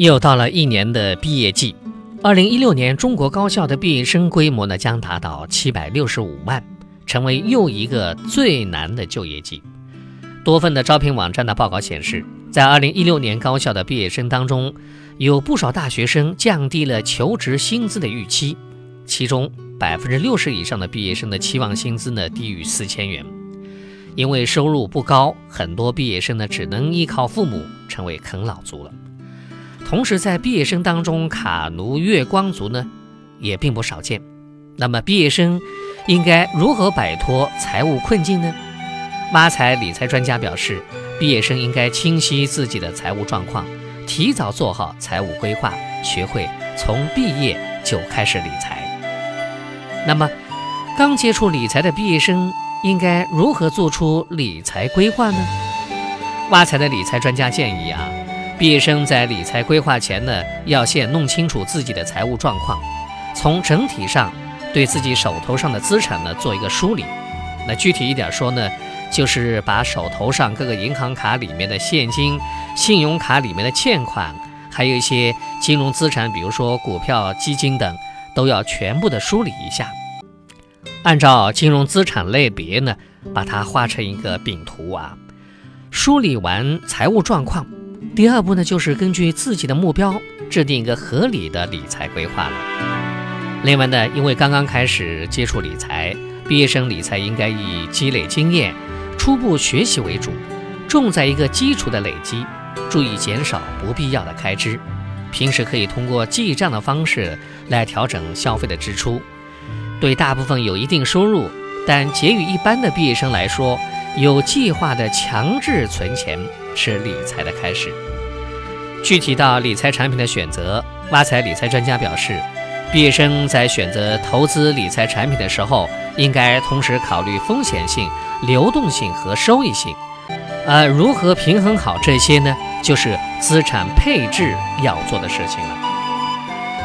又到了一年的毕业季，二零一六年中国高校的毕业生规模呢将达到七百六十五万，成为又一个最难的就业季。多份的招聘网站的报告显示，在二零一六年高校的毕业生当中，有不少大学生降低了求职薪资的预期，其中百分之六十以上的毕业生的期望薪资呢低于四千元。因为收入不高，很多毕业生呢只能依靠父母，成为啃老族了。同时，在毕业生当中，卡奴月光族呢也并不少见。那么，毕业生应该如何摆脱财务困境呢？挖财理财专家表示，毕业生应该清晰自己的财务状况，提早做好财务规划，学会从毕业就开始理财。那么，刚接触理财的毕业生应该如何做出理财规划呢？挖财的理财专家建议啊。毕业生在理财规划前呢，要先弄清楚自己的财务状况，从整体上对自己手头上的资产呢做一个梳理。那具体一点说呢，就是把手头上各个银行卡里面的现金、信用卡里面的欠款，还有一些金融资产，比如说股票、基金等，都要全部的梳理一下。按照金融资产类别呢，把它画成一个饼图啊。梳理完财务状况。第二步呢，就是根据自己的目标制定一个合理的理财规划了。另外呢，因为刚刚开始接触理财，毕业生理财应该以积累经验、初步学习为主，重在一个基础的累积，注意减少不必要的开支。平时可以通过记账的方式来调整消费的支出。对大部分有一定收入但结余一般的毕业生来说，有计划的强制存钱是理财的开始。具体到理财产品的选择，挖财理财专家表示，毕业生在选择投资理财产品的时候，应该同时考虑风险性、流动性和收益性。呃如何平衡好这些呢？就是资产配置要做的事情了。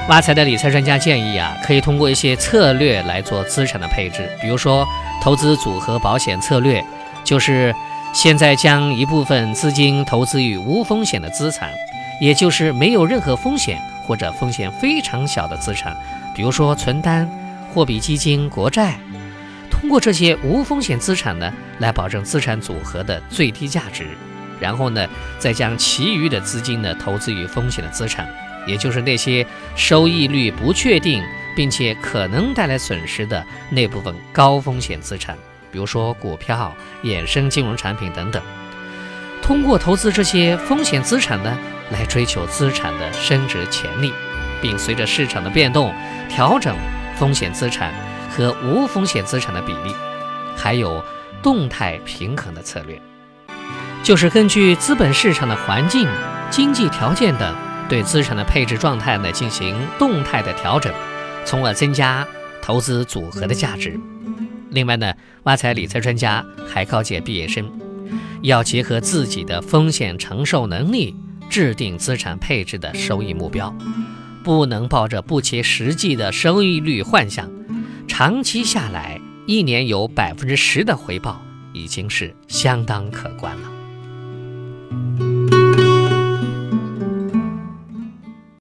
挖财的理财专家建议啊，可以通过一些策略来做资产的配置，比如说投资组合保险策略。就是现在将一部分资金投资于无风险的资产，也就是没有任何风险或者风险非常小的资产，比如说存单、货币基金、国债。通过这些无风险资产呢，来保证资产组合的最低价值，然后呢，再将其余的资金呢投资于风险的资产，也就是那些收益率不确定并且可能带来损失的那部分高风险资产。比如说股票、衍生金融产品等等，通过投资这些风险资产呢，来追求资产的升值潜力，并随着市场的变动调整风险资产和无风险资产的比例，还有动态平衡的策略，就是根据资本市场的环境、经济条件等，对资产的配置状态呢进行动态的调整，从而增加投资组合的价值。另外呢，挖财理财专家还告诫毕业生，要结合自己的风险承受能力，制定资产配置的收益目标，不能抱着不切实际的收益率幻想。长期下来，一年有百分之十的回报，已经是相当可观了。